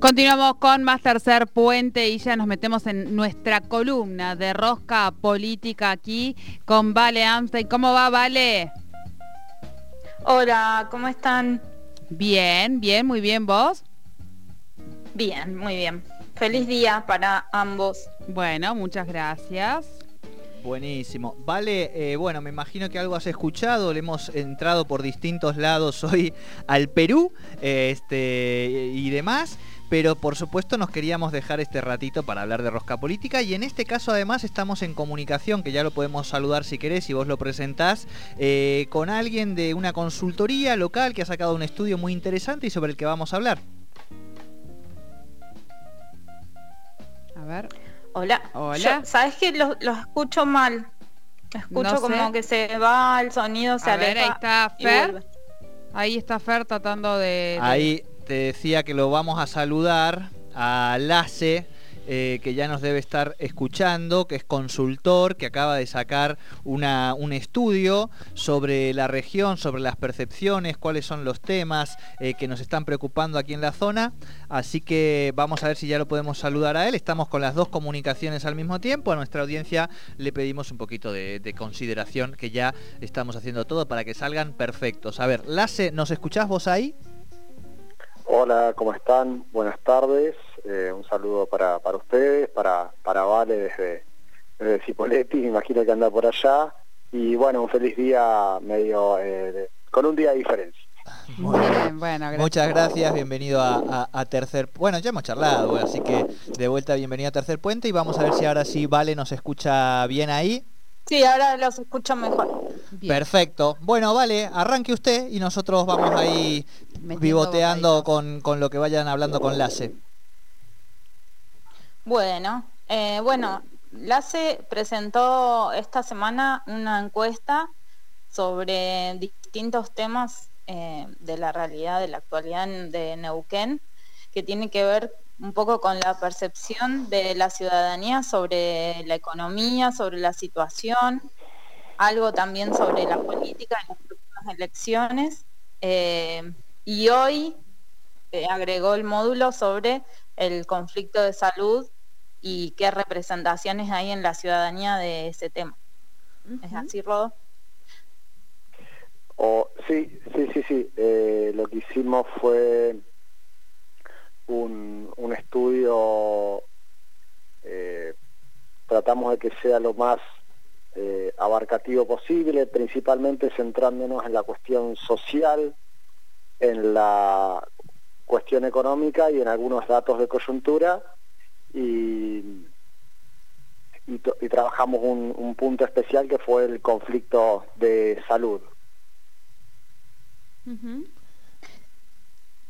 Continuamos con más tercer puente y ya nos metemos en nuestra columna de rosca política aquí con Vale Amstein. ¿Cómo va, Vale? Hola, ¿cómo están? Bien, bien, muy bien, ¿vos? Bien, muy bien. Feliz día para ambos. Bueno, muchas gracias. Buenísimo. Vale, eh, bueno, me imagino que algo has escuchado, le hemos entrado por distintos lados hoy al Perú eh, este, y demás pero por supuesto nos queríamos dejar este ratito para hablar de rosca política y en este caso además estamos en comunicación, que ya lo podemos saludar si querés y vos lo presentás, eh, con alguien de una consultoría local que ha sacado un estudio muy interesante y sobre el que vamos a hablar. A ver. Hola. Hola. ¿Sabes que lo, escucho mal? Escucho como que se va el sonido, se a Ver, ahí está Fer. Ahí está Fer tratando de... Ahí te decía que lo vamos a saludar a Lace, eh, que ya nos debe estar escuchando, que es consultor, que acaba de sacar una, un estudio sobre la región, sobre las percepciones, cuáles son los temas eh, que nos están preocupando aquí en la zona. Así que vamos a ver si ya lo podemos saludar a él. Estamos con las dos comunicaciones al mismo tiempo. A nuestra audiencia le pedimos un poquito de, de consideración, que ya estamos haciendo todo para que salgan perfectos. A ver, Lace, ¿nos escuchás vos ahí? Hola, ¿cómo están? Buenas tardes. Eh, un saludo para, para ustedes, para, para Vale desde, desde Cipoletti, imagino que anda por allá. Y bueno, un feliz día medio eh, con un día de diferencia. Muy bien, bueno, Muchas gracias, bienvenido a, Tercer... Bueno, ya hemos charlado, así que de vuelta bienvenido a Tercer Puente y vamos a ver si ahora sí Vale nos escucha bien ahí. Sí, ahora los escucho mejor. Perfecto. Bueno, vale, arranque usted y nosotros vamos ahí pivoteando con, lo que vayan hablando con LACE. Bueno, eh, bueno, LACE presentó esta semana una encuesta sobre distintos temas eh, de la realidad, de la actualidad de Neuquén, que tiene que ver un poco con la percepción de la ciudadanía sobre la economía, sobre la situación, algo también sobre la política en las próximas elecciones. Eh, y hoy eh, agregó el módulo sobre el conflicto de salud y qué representaciones hay en la ciudadanía de ese tema. ¿Es así, Rodo? Oh, sí, sí, sí, sí. Eh, lo que hicimos fue un, estudio, eh, tratamos de que sea lo más eh, abarcativo posible, principalmente centrándonos en la cuestión social, en la cuestión económica y en algunos datos de coyuntura y, y, trabajamos un, punto especial que fue el conflicto de salud.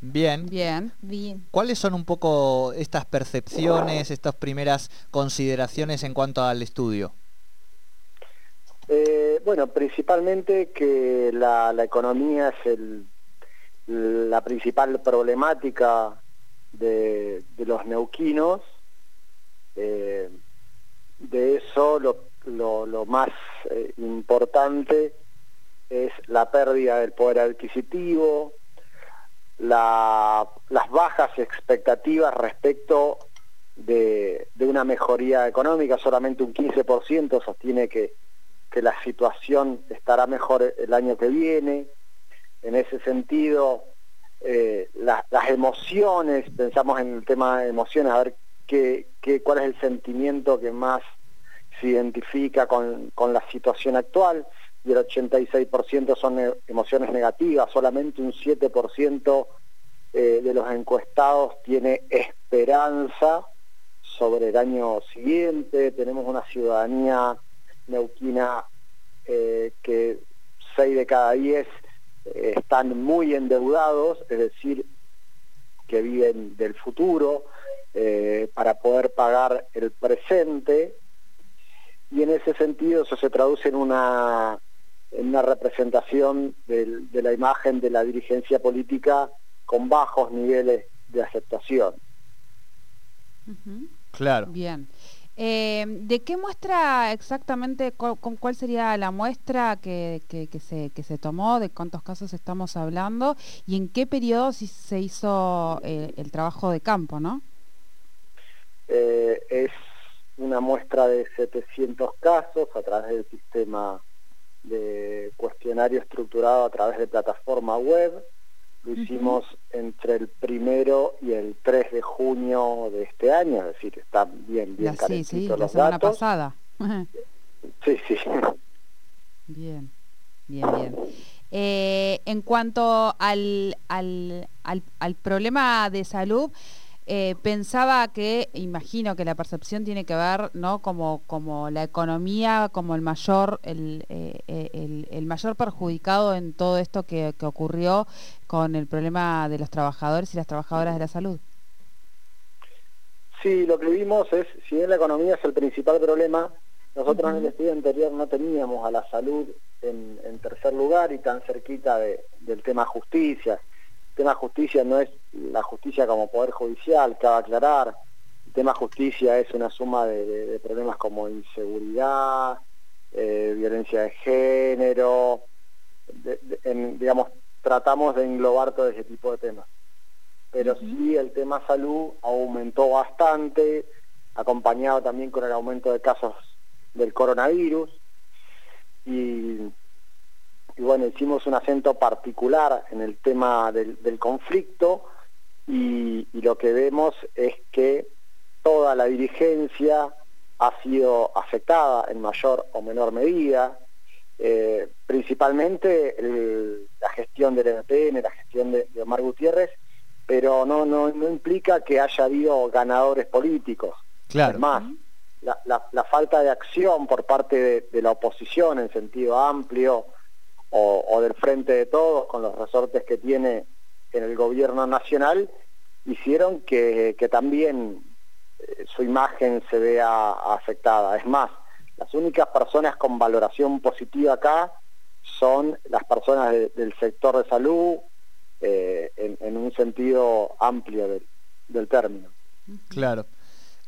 Bien. Bien. Bien. ¿Cuáles son un poco estas percepciones, estas primeras consideraciones en cuanto al estudio? Eh, bueno, principalmente que la, economía es el, la principal problemática de, los neuquinos. Eh, de eso lo, más eh, importante es la pérdida del poder adquisitivo, las bajas expectativas respecto de, una mejoría económica, solamente un 15% sostiene que, la situación estará mejor el año que viene. En ese sentido, eh, las emociones, pensamos en el tema de emociones, a ver qué, cuál es el sentimiento que más se identifica con, con la situación actual y el 86% son e, emociones negativas, solamente un 7% eh, de los encuestados tiene esperanza sobre el año siguiente, tenemos una ciudadanía neuquina eh, que 6 de cada 10 eh, están muy endeudados, es decir, que viven del futuro para poder pagar el presente, y en ese sentido eso se traduce en una en una representación de la imagen de la dirigencia política con bajos niveles de aceptación. Claro. Bien. Eh, ¿De qué muestra exactamente, cuál sería la muestra que, se, que se tomó, de cuántos casos estamos hablando y en qué periodo se hizo eh, el trabajo de campo, no? Eh, es una muestra de 700 casos a través del sistema de cuestionario estructurado a través de plataforma web. Lo hicimos entre el primero y el 3 de junio de este año, es decir, está bien, bien la, Sí, sí, la semana pasada. sí, sí. Bien, bien, bien. Eh, en cuanto al, al, al, al problema de salud, eh, pensaba que, imagino que la percepción tiene que ver, ¿no? Como, como la economía, como el mayor, el, eh, eh, el, mayor perjudicado en todo esto que, ocurrió con el problema de los trabajadores y las trabajadoras de la salud. Sí, lo que vimos es, si bien la economía es el principal problema, nosotros en el estudio anterior no teníamos a la salud en, tercer lugar y tan cerquita del tema justicia tema justicia no es la justicia como poder judicial, cabe aclarar. El tema justicia es una suma de, problemas como inseguridad, eh, violencia de género, digamos, tratamos de englobar todo ese tipo de temas. Pero sí el tema salud aumentó bastante, acompañado también con el aumento de casos del coronavirus. Y y bueno, hicimos un acento particular en el tema del, conflicto y, lo que vemos es que toda la dirigencia ha sido afectada en mayor o menor medida, eh, principalmente la gestión del MPN, la gestión de, Omar Gutiérrez, pero no, no, implica que haya habido ganadores políticos. Claro. Además, la, falta de acción por parte de la oposición en sentido amplio, o, del frente de todos con los resortes que tiene en el gobierno nacional, hicieron que, también eh, su imagen se vea afectada. Es más, las únicas personas con valoración positiva acá son las personas del sector de salud eh, en, un sentido amplio del término. Claro.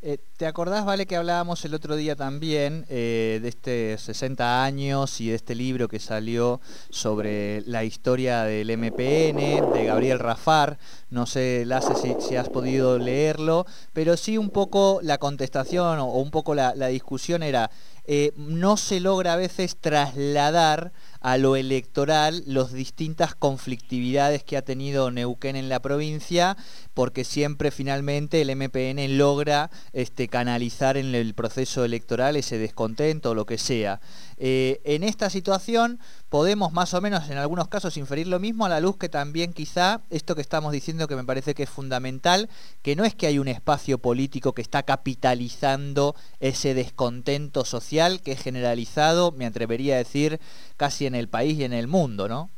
Eh, ¿Te acordás, Vale, que hablábamos el otro día también eh, de este 60 años y de este libro que salió sobre la historia del MPN, de Gabriel Rafar? No sé, si, si has podido leerlo, pero sí un poco la contestación o, un poco la, discusión era, eh, no se logra a veces trasladar a lo electoral las distintas conflictividades que ha tenido Neuquén en la provincia, porque siempre finalmente el MPN logra este, canalizar en el proceso electoral ese descontento o lo que sea. Eh, en esta situación podemos más o menos en algunos casos inferir lo mismo a la luz que también quizá esto que estamos diciendo que me parece que es fundamental, que no es que hay un espacio político que está capitalizando ese descontento social que es generalizado, me atrevería a decir, casi en el país y en el mundo, ¿no?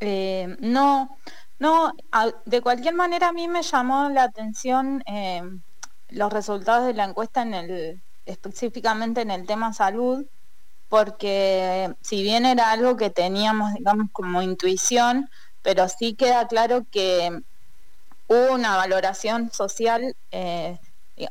Eh, no, no, de cualquier manera a mí me llamó la atención eh, los resultados de la encuesta en el específicamente en el tema salud, porque si bien era algo que teníamos, digamos, como intuición, pero sí queda claro que hubo una valoración social, eh,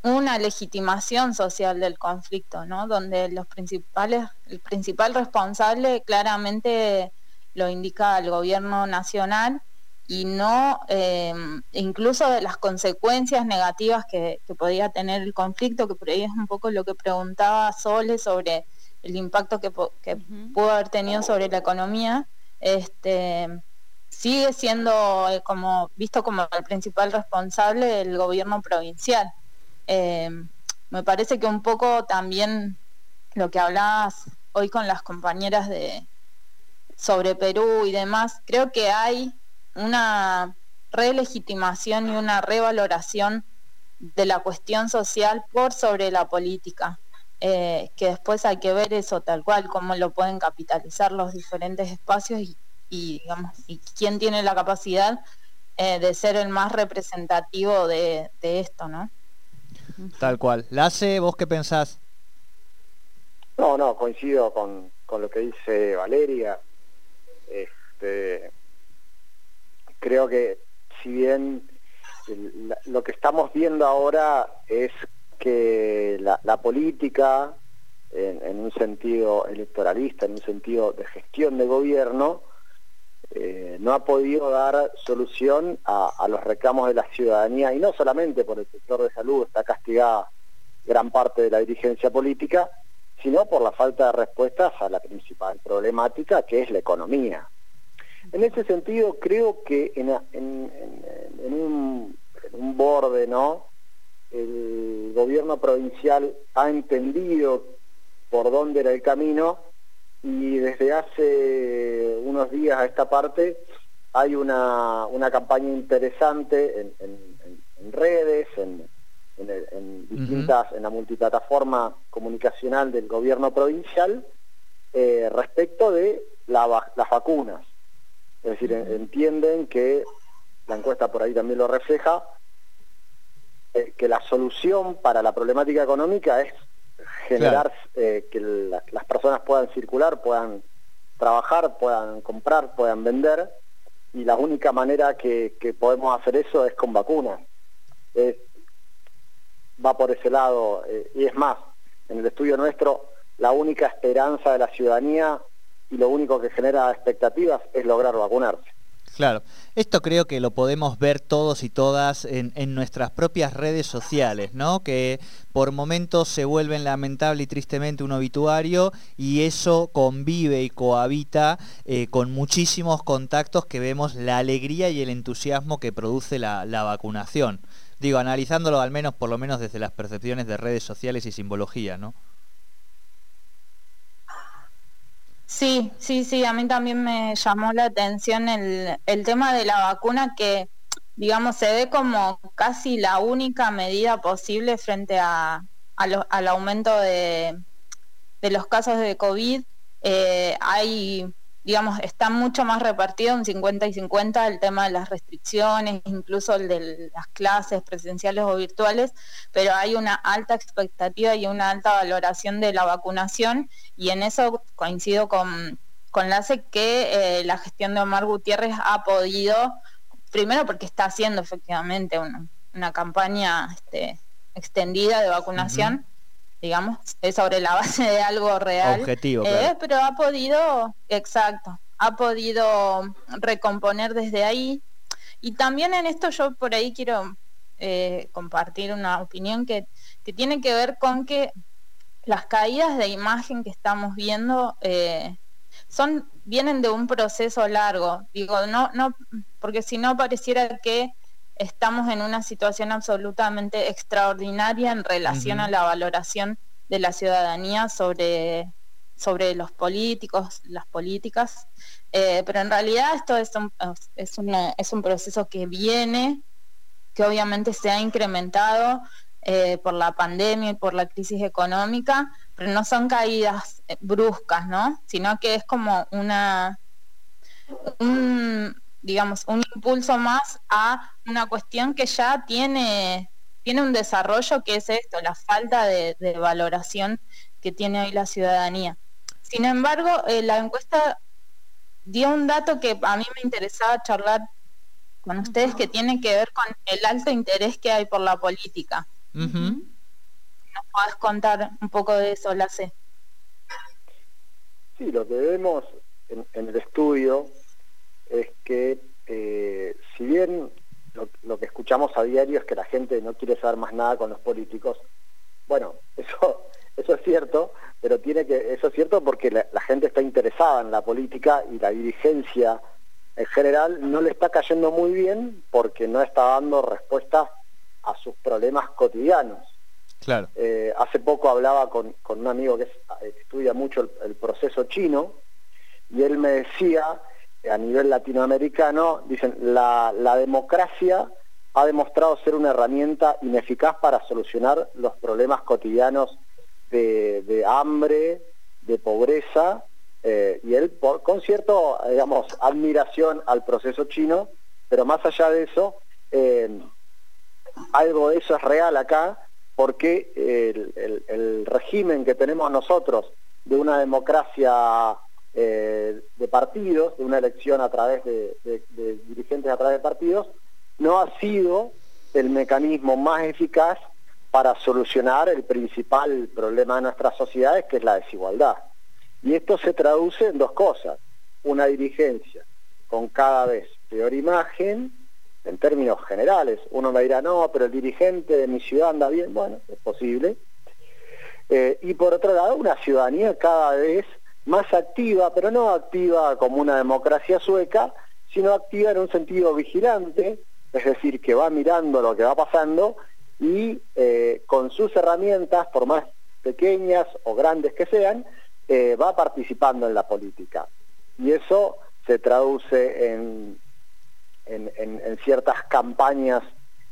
una legitimación social del conflicto, ¿no? Donde los principales, el principal responsable claramente lo indica el gobierno nacional y no eh, incluso de las consecuencias negativas que, podía tener el conflicto, que por ahí es un poco lo que preguntaba Sole sobre el impacto que, pudo haber tenido sobre la economía, este, sigue siendo eh, como visto como el principal responsable del gobierno provincial. Eh, me parece que un poco también lo que hablabas hoy con las compañeras de sobre Perú y demás, creo que hay una relegitimación y una revaloración de la cuestión social por sobre la política, eh, que después hay que ver eso tal cual, cómo lo pueden capitalizar los diferentes espacios y, digamos, y quién tiene la capacidad eh, de ser el más representativo de, esto, ¿no? Tal cual. Lace, ¿vos qué pensás? No, no, coincido con, con lo que dice Valeria. Este, creo que si bien lo que estamos viendo ahora es que la, política, en, un sentido electoralista, en un sentido de gestión de gobierno, eh, no ha podido dar solución a, los reclamos de la ciudadanía, y no solamente por el sector de salud, está castigada gran parte de la dirigencia política, sino por la falta de respuestas a la principal problemática, que es la economía. En ese sentido, creo que en, un, borde, ¿no? El gobierno provincial ha entendido por dónde era el camino y desde hace unos días a esta parte hay una, campaña interesante en, redes, en, distintas, en la multiplataforma comunicacional del gobierno provincial eh, respecto de las vacunas. Es decir, entienden que, la encuesta por ahí también lo refleja, eh, que la solución para la problemática económica es generar eh, que las personas puedan circular, puedan trabajar, puedan comprar, puedan vender, y la única manera que, podemos hacer eso es con vacunas. va por ese lado, eh, y es más, en el estudio nuestro, la única esperanza de la ciudadanía y lo único que genera expectativas es lograr vacunarse. Claro, esto creo que lo podemos ver todos y todas en, nuestras propias redes sociales, ¿no? Que por momentos se vuelven lamentable y tristemente un obituario y eso convive y cohabita eh, con muchísimos contactos que vemos la alegría y el entusiasmo que produce la, vacunación. Digo, analizándolo al menos por lo menos desde las percepciones de redes sociales y simbología, ¿no? Sí, sí, sí, a mí también me llamó la atención el, el tema de la vacuna que, digamos, se ve como casi la única medida posible frente a, al aumento de, de, los casos de COVID. Eh, hay digamos, está mucho más repartido en 50 y 50 el tema de las restricciones, incluso el de las clases presenciales o virtuales, pero hay una alta expectativa y una alta valoración de la vacunación y en eso coincido con, con LACE que eh, la gestión de Omar Gutiérrez ha podido, primero porque está haciendo efectivamente una, campaña este, extendida de vacunación, digamos, es sobre la base de algo real. Objetivo, eh, pero ha podido, exacto, ha podido recomponer desde ahí. Y también en esto yo por ahí quiero eh, compartir una opinión que, tiene que ver con que las caídas de imagen que estamos viendo eh, son vienen de un proceso largo. Digo, no, no, porque si no pareciera que estamos en una situación absolutamente extraordinaria en relación a la valoración de la ciudadanía sobre, sobre los políticos, las políticas, eh, pero en realidad esto es un, es, es un proceso que viene, que obviamente se ha incrementado eh, por la pandemia y por la crisis económica, pero no son caídas eh, bruscas, ¿no? Sino que es como una un, digamos, un impulso más a una cuestión que ya tiene, tiene un desarrollo que es esto, la falta de, valoración que tiene hoy la ciudadanía. Sin embargo, eh, la encuesta dio un dato que a mí me interesaba charlar con ustedes que tiene que ver con el alto interés que hay por la política. ¿Nos podés contar un poco de eso, la sé? Sí, lo que vemos en el estudio es que eh, si bien lo, que escuchamos a diario es que la gente no quiere saber más nada con los políticos, bueno, eso, eso es cierto, pero tiene que, eso es cierto porque la, gente está interesada en la política y la dirigencia en general no le está cayendo muy bien porque no está dando respuesta a sus problemas cotidianos. Claro. Eh, hace poco hablaba con, un amigo que, estudia mucho el, proceso chino y él me decía a nivel latinoamericano, dicen, la, democracia ha demostrado ser una herramienta ineficaz para solucionar los problemas cotidianos de, hambre, de pobreza, eh, y él con cierto, digamos, admiración al proceso chino, pero más allá de eso, eh, algo de eso es real acá, porque el régimen que tenemos nosotros de una democracia eh, de partidos, de una elección a través de, dirigentes a través de partidos, no ha sido el mecanismo más eficaz para solucionar el principal problema de nuestras sociedades, que es la desigualdad. Y esto se traduce en dos cosas. Una dirigencia con cada vez peor imagen, en términos generales. Uno me dirá, no, pero el dirigente de mi ciudad anda bien. Bueno, es posible. Eh, y por otro lado, una ciudadanía cada vez más activa, pero no activa como una democracia sueca, sino activa en un sentido vigilante, es decir, que va mirando lo que va pasando y eh, con sus herramientas, por más pequeñas o grandes que sean, eh, va participando en la política. Y eso se traduce en, en, ciertas campañas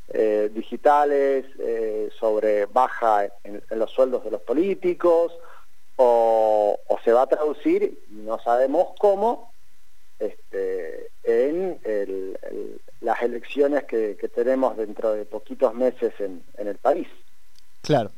eh, digitales sobre baja en, los sueldos de los políticos, o, se va a traducir, no sabemos cómo, este, en las elecciones que, tenemos dentro de poquitos meses en el país. Claro.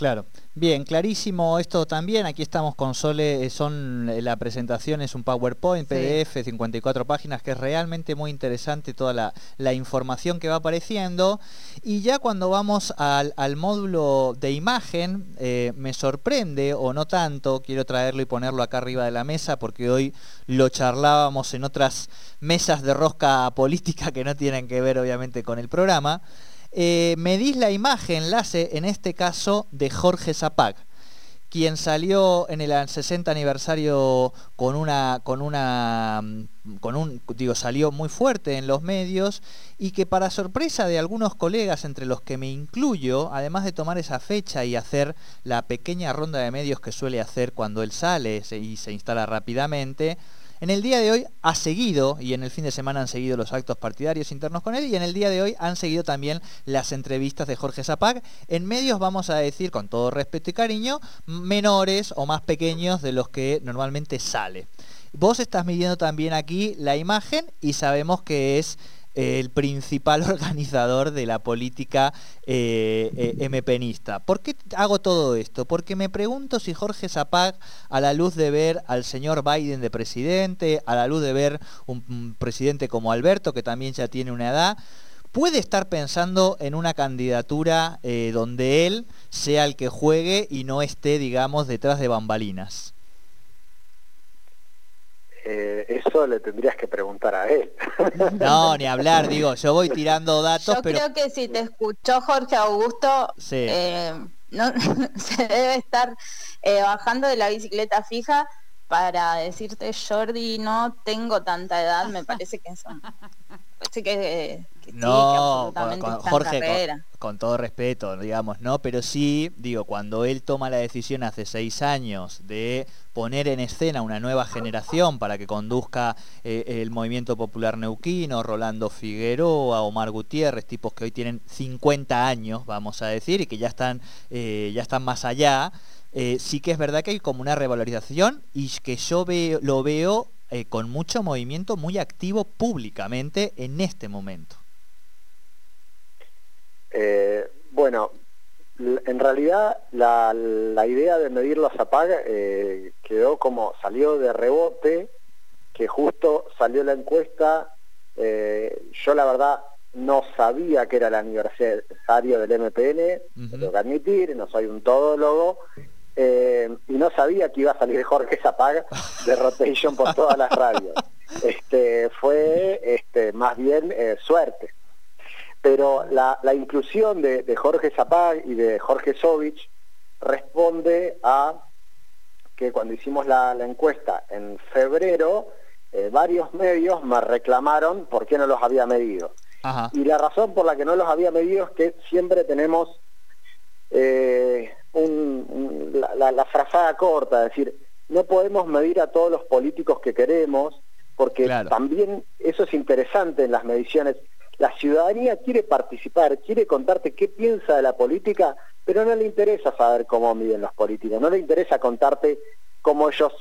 Claro, bien, clarísimo esto también. Aquí estamos con Sole, eh, son eh, la presentación es un PowerPoint, PDF, 54 páginas, que es realmente muy interesante toda la, información que va apareciendo. Y ya cuando vamos al, módulo de imagen, eh, me sorprende, o no tanto, quiero traerlo y ponerlo acá arriba de la mesa, porque hoy lo charlábamos en otras mesas de rosca política que no tienen que ver obviamente con el programa. Eh, medís la imagen, enlace en este caso de Jorge Zapag, quien salió en el 60 aniversario con una, con una, mm, con un, digo, salió muy fuerte en los medios y que para sorpresa de algunos colegas, entre los que me incluyo, además de tomar esa fecha y hacer la pequeña ronda de medios que suele hacer cuando él sale y se instala rápidamente, en el día de hoy ha seguido, y en el fin de semana han seguido los actos partidarios internos con él, y en el día de hoy han seguido también las entrevistas de Jorge Zapag, en medios, vamos a decir, con todo respeto y cariño, menores o más pequeños de los que normalmente sale. Vos estás midiendo también aquí la imagen y sabemos que es el principal organizador de la política eh, eh, mpenista. ¿Por qué hago todo esto? Porque me pregunto si Jorge Zapag, a la luz de ver al señor Biden de presidente, a la luz de ver un, presidente como Alberto, que también ya tiene una edad, puede estar pensando en una candidatura eh, donde él sea el que juegue y no esté, digamos, detrás de bambalinas. Eh, eso le tendrías que preguntar a él. No, ni hablar, digo, yo voy tirando datos, yo pero... creo que si te escuchó Jorge Augusto, eh, no, se debe estar eh, bajando de la bicicleta fija para decirte, Jordi, no tengo tanta edad, me parece que eso... Parece que, no, con, Jorge, con, todo respeto, digamos, no, pero sí, digo, cuando él toma la decisión hace seis años de poner en escena una nueva generación para que conduzca eh, el movimiento popular neuquino, Rolando Figueroa, Omar Gutiérrez, tipos que hoy tienen 50 años, vamos a decir, y que ya están, eh, ya están más allá. Eh, sí que es verdad que hay como una revalorización y que yo veo, lo veo con mucho movimiento muy activo públicamente en este momento. Eh, bueno, en realidad la, idea de medir los APAG eh, quedó como, salió de rebote, que justo salió la encuesta, eh, yo la verdad no sabía que era el aniversario del MPN, tengo que admitir, no soy un todólogo, y no sabía que iba a salir Jorge Zapag de Rotation por todas las radios. Este, fue este, más bien suerte. Pero la, inclusión de, Jorge Zapag y de Jorge Sovich responde a que cuando hicimos la, encuesta en febrero, eh, varios medios me reclamaron por qué no los había medido. Y la razón por la que no los había medido es que siempre tenemos eh, la, la, frazada corta, es decir, no podemos medir a todos los políticos que queremos, porque también eso es interesante en las mediciones. La ciudadanía quiere participar, quiere contarte qué piensa de la política, pero no le interesa saber cómo miden los políticos, no le interesa contarte cómo ellos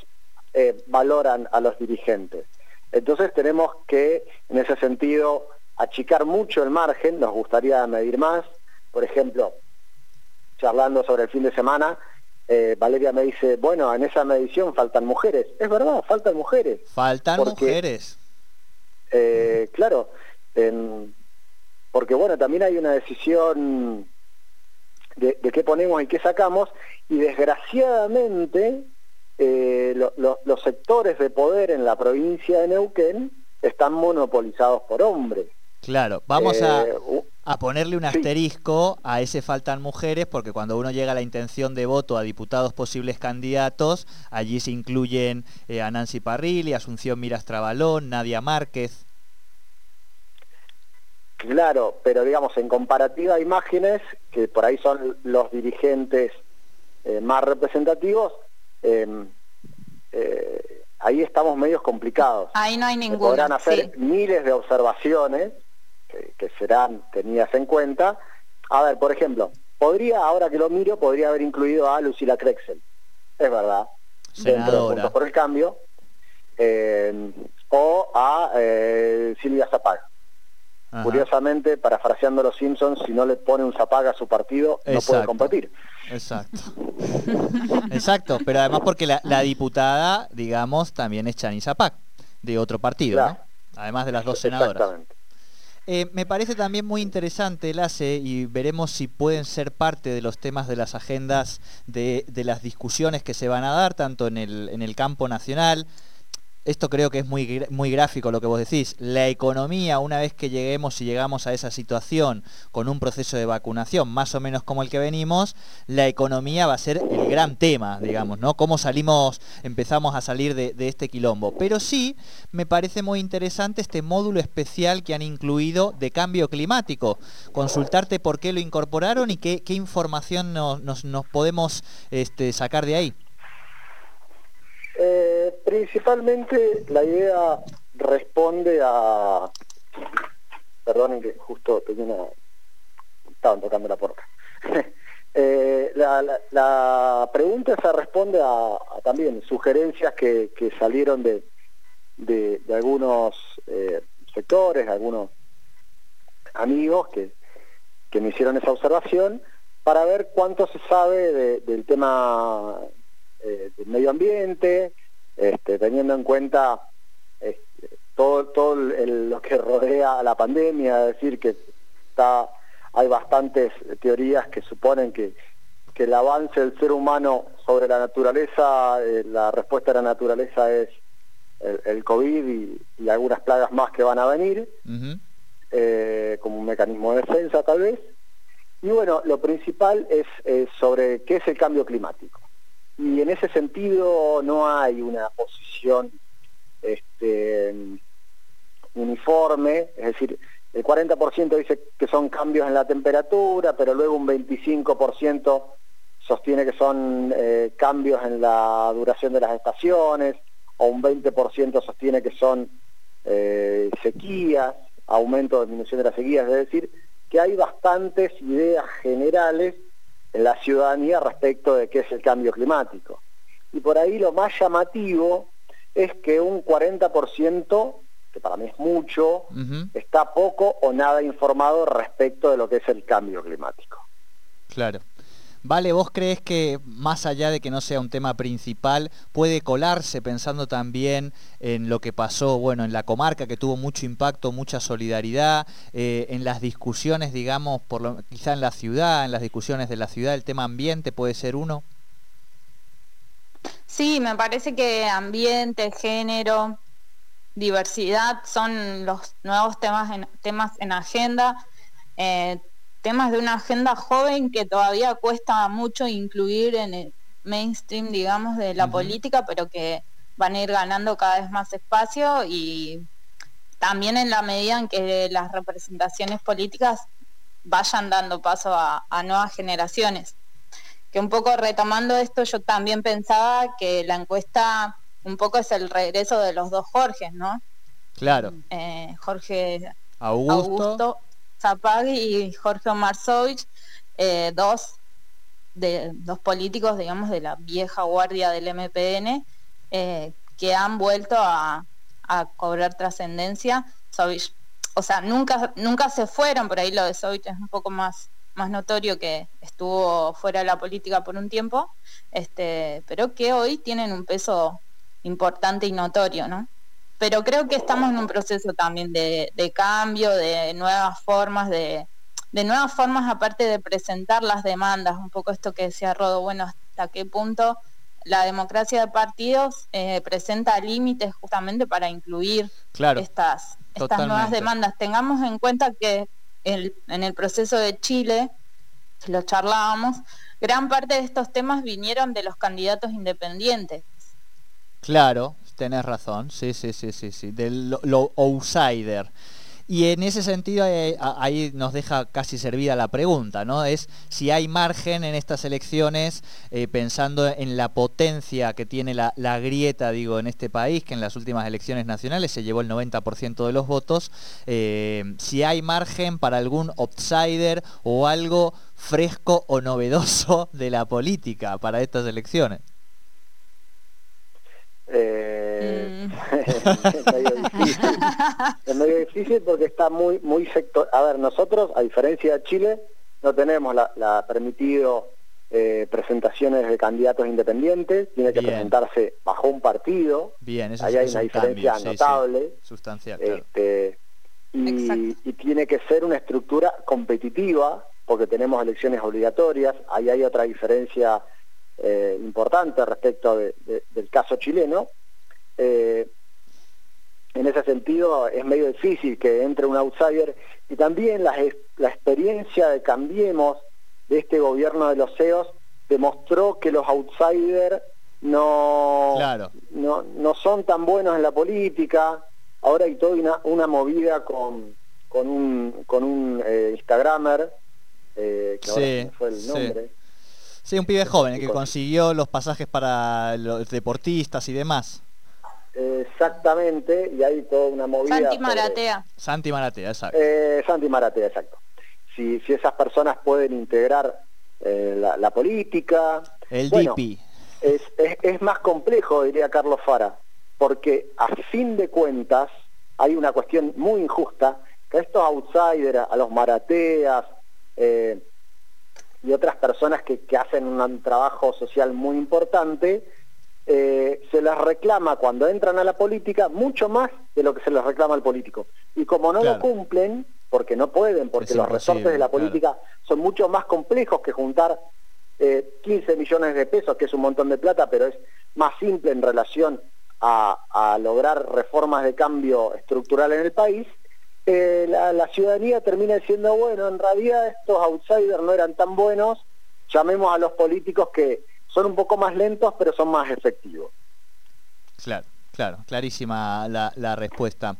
eh, valoran a los dirigentes. Entonces tenemos que, en ese sentido, achicar mucho el margen, nos gustaría medir más. Por ejemplo, charlando sobre el fin de semana, eh, Valeria me dice, bueno, en esa medición faltan mujeres. Es verdad, faltan mujeres. Faltan mujeres. Eh, claro, porque bueno, también hay una decisión de, qué ponemos y qué sacamos, y desgraciadamente eh, los sectores de poder en la provincia de Neuquén están monopolizados por hombres. Claro, vamos a, eh, ponerle un asterisco a ese faltan mujeres, porque cuando uno llega a la intención de voto a diputados posibles candidatos, allí se incluyen eh, a Nancy Parrilli, Asunción Miras Trabalón, Nadia Márquez. Claro, pero digamos, en comparativa a imágenes, que por ahí son los dirigentes eh, más representativos, em, ahí estamos medios complicados. Ahí no hay ninguna. Podrán hacer miles de observaciones, que, serán tenidas en cuenta. A ver, por ejemplo, podría, ahora que lo miro, podría haber incluido a Lucila Krexel, es verdad, Senadora. por el Cambio, eh, o a eh, Silvia Zapaga. Curiosamente, parafraseando a los Simpsons, si no le pone un Zapaga a su partido, no puede competir. Exacto. Exacto, pero además porque la, diputada, digamos, también es Chani Zapac, de otro partido, ¿no? Además de las dos senadoras. Exactamente. Eh, me parece también muy interesante el ACE y veremos si pueden ser parte de los temas de las agendas de, de las discusiones que se van a dar, tanto en el, en el campo nacional, esto creo que es muy, muy gráfico lo que vos decís, la economía, una vez que lleguemos y llegamos a esa situación con un proceso de vacunación más o menos como el que venimos, la economía va a ser el gran tema, digamos, ¿no? Cómo salimos, empezamos a salir de, este quilombo. Pero sí, me parece muy interesante este módulo especial que han incluido de cambio climático. Consultarte por qué lo incorporaron y qué, información nos, nos, podemos este, sacar de ahí. Eh, principalmente la idea responde a... Perdonen que justo tenía una... Estaban tocando la puerta. Eh, la, pregunta se responde a, también sugerencias que, salieron de, de, algunos eh, sectores, algunos amigos que, que me hicieron esa observación para ver cuánto se sabe del tema eh, del medio ambiente, este, teniendo en cuenta este, todo, todo lo que rodea a la pandemia, es decir, que está, hay bastantes teorías que suponen que, que el avance del ser humano sobre la naturaleza, eh, la respuesta de la naturaleza es el, COVID y, algunas plagas más que van a venir, eh, como un mecanismo de defensa tal vez. Y bueno, lo principal es sobre qué es el cambio climático y en ese sentido no hay una posición este, uniforme, es decir, el 40% dice que son cambios en la temperatura, pero luego un 25% sostiene que son eh, cambios en la duración de las estaciones, o un 20% sostiene que son eh, sequías, aumento o disminución de las sequías, es decir, que hay bastantes ideas generales en la ciudadanía respecto de qué es el cambio climático. Y por ahí lo más llamativo es que un 40%, que para mí es mucho, está poco o nada informado respecto de lo que es el cambio climático. Claro. Vale, ¿vos crees que más allá de que no sea un tema principal, puede colarse pensando también en lo que pasó, bueno, en la comarca que tuvo mucho impacto, mucha solidaridad, eh, en las discusiones, digamos, por lo, quizá en la ciudad, en las discusiones de la ciudad, el tema ambiente puede ser uno? Sí, me parece que ambiente, género, diversidad son los nuevos temas en, temas en agenda. Eh, temas de una agenda joven que todavía cuesta mucho incluir en el mainstream, digamos, de la política, pero que van a ir ganando cada vez más espacio y también en la medida en que las representaciones políticas vayan dando paso a, nuevas generaciones. Que un poco retomando esto, yo también pensaba que la encuesta un poco es el regreso de los dos Jorges, ¿no? Claro. Eh, Jorge Augusto Zapag y Jorge Omar eh, dos, de, dos políticos, digamos, de la vieja guardia del MPN, eh, que han vuelto a, cobrar trascendencia. o sea, nunca, nunca se fueron, por ahí lo de Sovich es un poco más, más notorio que estuvo fuera de la política por un tiempo, este, pero que hoy tienen un peso importante y notorio, ¿no? Pero creo que estamos en un proceso también de, cambio, de nuevas formas, de, nuevas formas aparte de presentar las demandas, un poco esto que decía Rodo, bueno, hasta qué punto la democracia de partidos eh, presenta límites justamente para incluir estas, estas nuevas demandas. Tengamos en cuenta que en el proceso de Chile, lo charlábamos, gran parte de estos temas vinieron de los candidatos independientes. Claro, tenés razón, sí, sí, sí, sí, sí, del lo, outsider. Y en ese sentido eh, ahí nos deja casi servida la pregunta, ¿no? Es si hay margen en estas elecciones, eh, pensando en la potencia que tiene la, grieta, digo, en este país, que en las últimas elecciones nacionales se llevó el 90% de los votos, eh, si hay margen para algún outsider o algo fresco o novedoso de la política para estas elecciones. Eh, mm. es, medio difícil. porque está muy muy sector. A ver, nosotros, a diferencia de Chile, no tenemos la, permitido eh, presentaciones de candidatos independientes, tiene que presentarse bajo un partido. Bien, Ahí hay una diferencia notable. Sustancial. Este, y, y, tiene que ser una estructura competitiva, porque tenemos elecciones obligatorias. Ahí hay otra diferencia eh, importante respecto del caso chileno. Eh, en ese sentido es medio difícil que entre un outsider y también la, experiencia de Cambiemos de este gobierno de los CEOs demostró que los outsiders no, no, son tan buenos en la política. Ahora hay toda una, movida con, con un, con un eh, Instagramer, que ahora fue el nombre. Sí, un pibe joven que consiguió los pasajes para los deportistas y demás. Exactamente, y hay toda una movida. Santi Maratea. Santi Maratea, exacto. Eh, Santi Maratea, exacto. Si, si esas personas pueden integrar eh, la, política. El DIPI. Es, es, más complejo, diría Carlos Fara, porque a fin de cuentas hay una cuestión muy injusta, que a estos outsiders, a los Marateas, eh, y otras personas que, hacen un trabajo social muy importante, eh, se les reclama cuando entran a la política mucho más de lo que se les reclama al político. Y como no lo cumplen, porque no pueden, porque los resortes de la política son mucho más complejos que juntar 15 eh, millones de pesos, que es un montón de plata, pero es más simple en relación a lograr reformas de cambio estructural en el país, eh, la, ciudadanía termina diciendo, bueno, en realidad estos outsiders no eran tan buenos, llamemos a los políticos que son un poco más lentos, pero son más efectivos. Claro, claro, clarísima la, respuesta.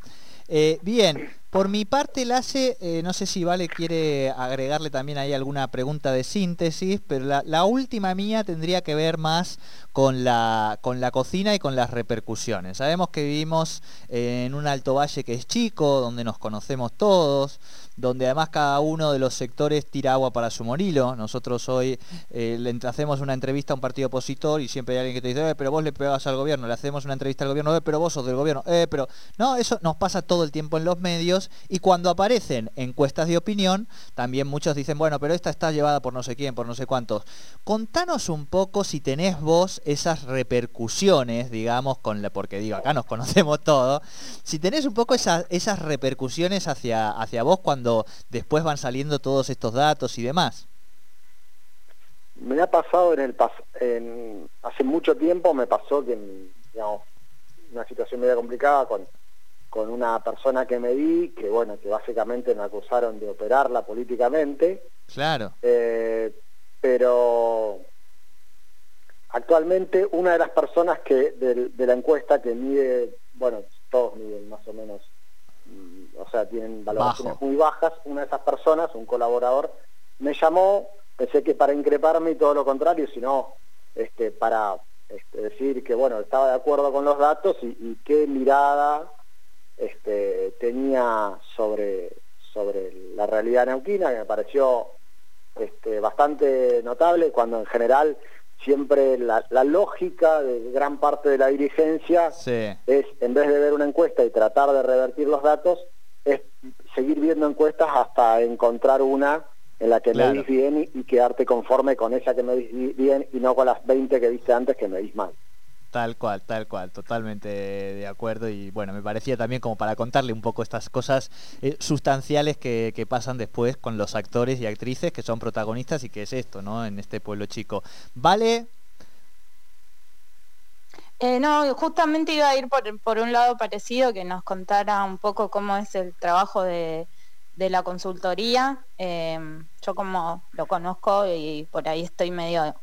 Eh, bien, por mi parte, Lace, eh, no sé si Vale quiere agregarle también ahí alguna pregunta de síntesis, pero la, última mía tendría que ver más con la, con la cocina y con las repercusiones. Sabemos que vivimos en un alto valle que es chico, donde nos conocemos todos, donde además cada uno de los sectores tira agua para su morilo. Nosotros hoy eh, le hacemos una entrevista a un partido opositor y siempre hay alguien que te dice, eh, pero vos le pegas al gobierno, le hacemos una entrevista al gobierno, pero vos sos del gobierno, pero no, eso nos pasa todo el tiempo en los medios y cuando aparecen encuestas de opinión, también muchos dicen, bueno, pero esta está llevada por no sé quién, por no sé cuántos. Contanos un poco si tenés vos esas repercusiones, digamos, con porque digo, acá nos conocemos todos, si tenés un poco esas, esas repercusiones hacia, hacia vos cuando después van saliendo todos estos datos y demás. Me ha pasado en el en, hace mucho tiempo me pasó que digamos, una situación media complicada con con una persona que me di, que bueno, que básicamente me acusaron de operarla políticamente. Claro. Eh, pero actualmente una de las personas que de, la encuesta que mide, bueno, todos miden más o menos, mm, o sea, tienen valoraciones muy bajas, una de esas personas, un colaborador, me llamó, pensé que para increparme y todo lo contrario, sino este, para este, decir que, bueno, estaba de acuerdo con los datos y, y qué mirada este, tenía sobre, sobre la realidad neuquina, que me pareció este, bastante notable, cuando en general siempre la, lógica de gran parte de la dirigencia es, en vez de ver una encuesta y tratar de revertir los datos, es seguir viendo encuestas hasta encontrar una en la que me medís bien y, quedarte conforme con esa que me medís bien y no con las 20 que viste antes que me medís mal. Tal cual, tal cual, totalmente de acuerdo y bueno, me parecía también como para contarle un poco estas cosas eh, sustanciales que, que, pasan después con los actores y actrices que son protagonistas y que es esto, ¿no? En este pueblo chico. ¿Vale? Eh, no, justamente iba a ir por, por, un lado parecido, que nos contara un poco cómo es el trabajo de, de la consultoría. Eh, yo como lo conozco y por ahí estoy medio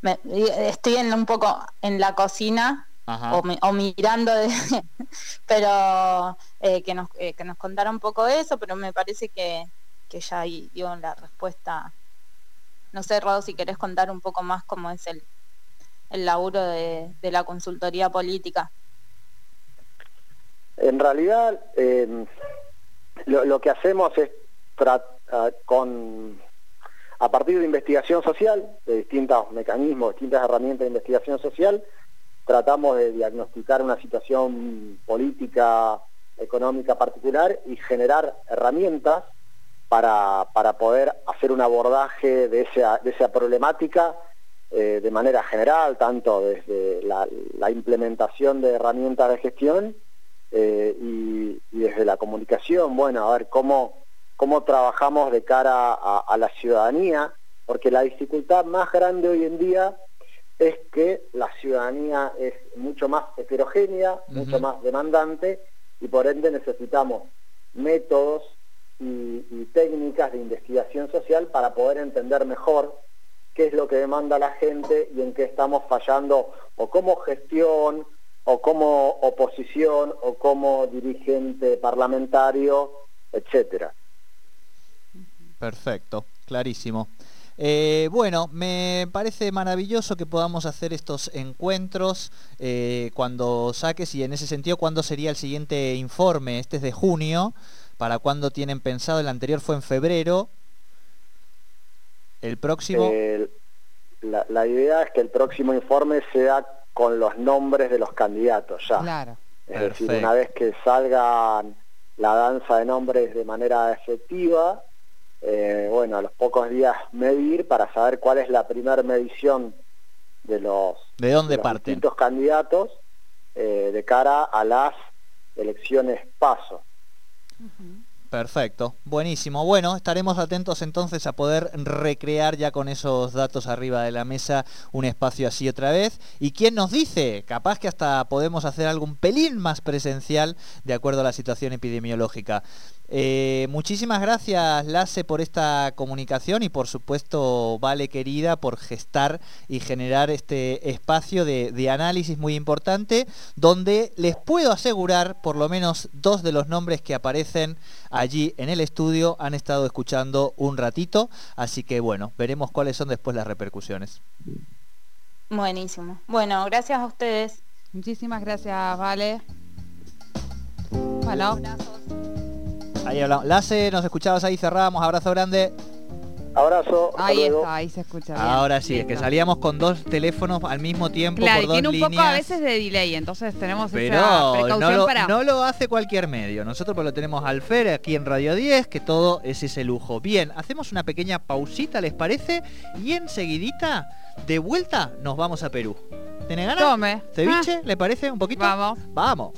me, estoy en un poco en la cocina o, o, mirando, de, pero eh, que, nos, eh, que nos contara un poco eso, pero me parece que, que ya dio la respuesta. No sé, Rodo, si querés contar un poco más cómo es el, el laburo de, la consultoría política. En realidad, eh, lo, lo, que hacemos es con a partir de investigación social, de distintos mecanismos, distintas herramientas de investigación social, tratamos de diagnosticar una situación política, económica particular y generar herramientas para, para poder hacer un abordaje de esa, de esa problemática eh, de manera general, tanto desde la, la, implementación de herramientas de gestión eh, y, y desde la comunicación, bueno, a ver cómo cómo trabajamos de cara a, a, la ciudadanía, porque la dificultad más grande hoy en día es que la ciudadanía es mucho más heterogénea, uh -huh. mucho más demandante, y por ende necesitamos métodos y, y, técnicas de investigación social para poder entender mejor qué es lo que demanda la gente y en qué estamos fallando o como gestión o como oposición o como dirigente parlamentario, etcétera. Perfecto, clarísimo. Eh, bueno, me parece maravilloso que podamos hacer estos encuentros eh, cuando saques y en ese sentido, ¿cuándo sería el siguiente informe? Este es de junio, ¿para cuándo tienen pensado? El anterior fue en febrero. ¿El próximo? La, la, idea es que el próximo informe sea con los nombres de los candidatos ya. Claro. Es Perfecto. decir, una vez que salga la danza de nombres de manera efectiva, eh, bueno, a los pocos días medir para saber cuál es la primera medición de los, ¿De dónde de los parten? distintos candidatos eh, de cara a las elecciones paso. Uh -huh. Perfecto, buenísimo. Bueno, estaremos atentos entonces a poder recrear ya con esos datos arriba de la mesa un espacio así otra vez. ¿Y quién nos dice? Capaz que hasta podemos hacer algún pelín más presencial de acuerdo a la situación epidemiológica. Eh, muchísimas gracias, Lace, por esta comunicación y por supuesto, Vale querida, por gestar y generar este espacio de, de, análisis muy importante, donde les puedo asegurar, por lo menos dos de los nombres que aparecen allí en el estudio han estado escuchando un ratito, así que bueno, veremos cuáles son después las repercusiones. Buenísimo. Bueno, gracias a ustedes. Muchísimas gracias, Vale. Bueno. Ahí hablamos. Lace, nos escuchabas ahí, cerrábamos, abrazo grande. Abrazo. Ahí está, ahí se escucha bien. Ahora sí, Lindo. es que salíamos con dos teléfonos al mismo tiempo claro, por y dos tiene un líneas. poco a veces de delay, entonces tenemos Pero esa precaución no lo, para... no lo hace cualquier medio. Nosotros pues lo tenemos al FER aquí en Radio 10, que todo es ese lujo. Bien, hacemos una pequeña pausita, ¿les parece? Y enseguidita, de vuelta, nos vamos a Perú. ¿Tiene ganas? Tome. ¿Ceviche? Ah. ¿Le parece un poquito? Vamos. Vamos.